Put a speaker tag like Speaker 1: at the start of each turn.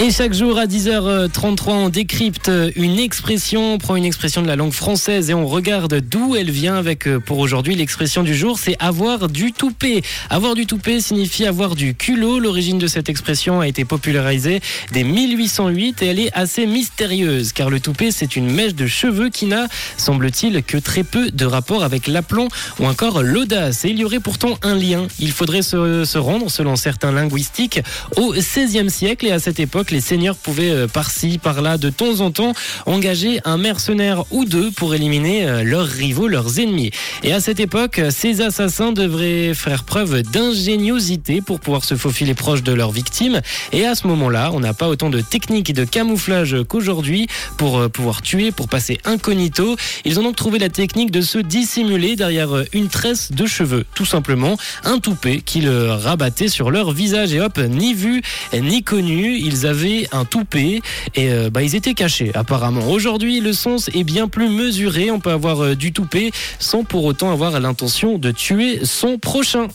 Speaker 1: Et chaque jour à 10h33, on décrypte une expression, on prend une expression de la langue française et on regarde d'où elle vient avec, euh, pour aujourd'hui, l'expression du jour, c'est avoir du toupet. Avoir du toupet signifie avoir du culot. L'origine de cette expression a été popularisée dès 1808 et elle est assez mystérieuse car le toupet, c'est une mèche de cheveux qui n'a, semble-t-il, que très peu de rapport avec l'aplomb ou encore l'audace. Et il y aurait pourtant un lien. Il faudrait se, se rendre, selon certains linguistiques, au XVIe siècle et à cette époque, les seigneurs pouvaient euh, par-ci, par-là, de temps en temps, engager un mercenaire ou deux pour éliminer euh, leurs rivaux, leurs ennemis. Et à cette époque, ces assassins devraient faire preuve d'ingéniosité pour pouvoir se faufiler proche de leurs victimes. Et à ce moment-là, on n'a pas autant de techniques et de camouflage qu'aujourd'hui pour euh, pouvoir tuer, pour passer incognito. Ils ont donc trouvé la technique de se dissimuler derrière une tresse de cheveux, tout simplement un toupet qu'ils rabattaient sur leur visage. Et hop, ni vu ni connu, ils un toupet et euh, bah, ils étaient cachés apparemment. Aujourd'hui, le sens est bien plus mesuré. On peut avoir euh, du toupet sans pour autant avoir l'intention de tuer son prochain.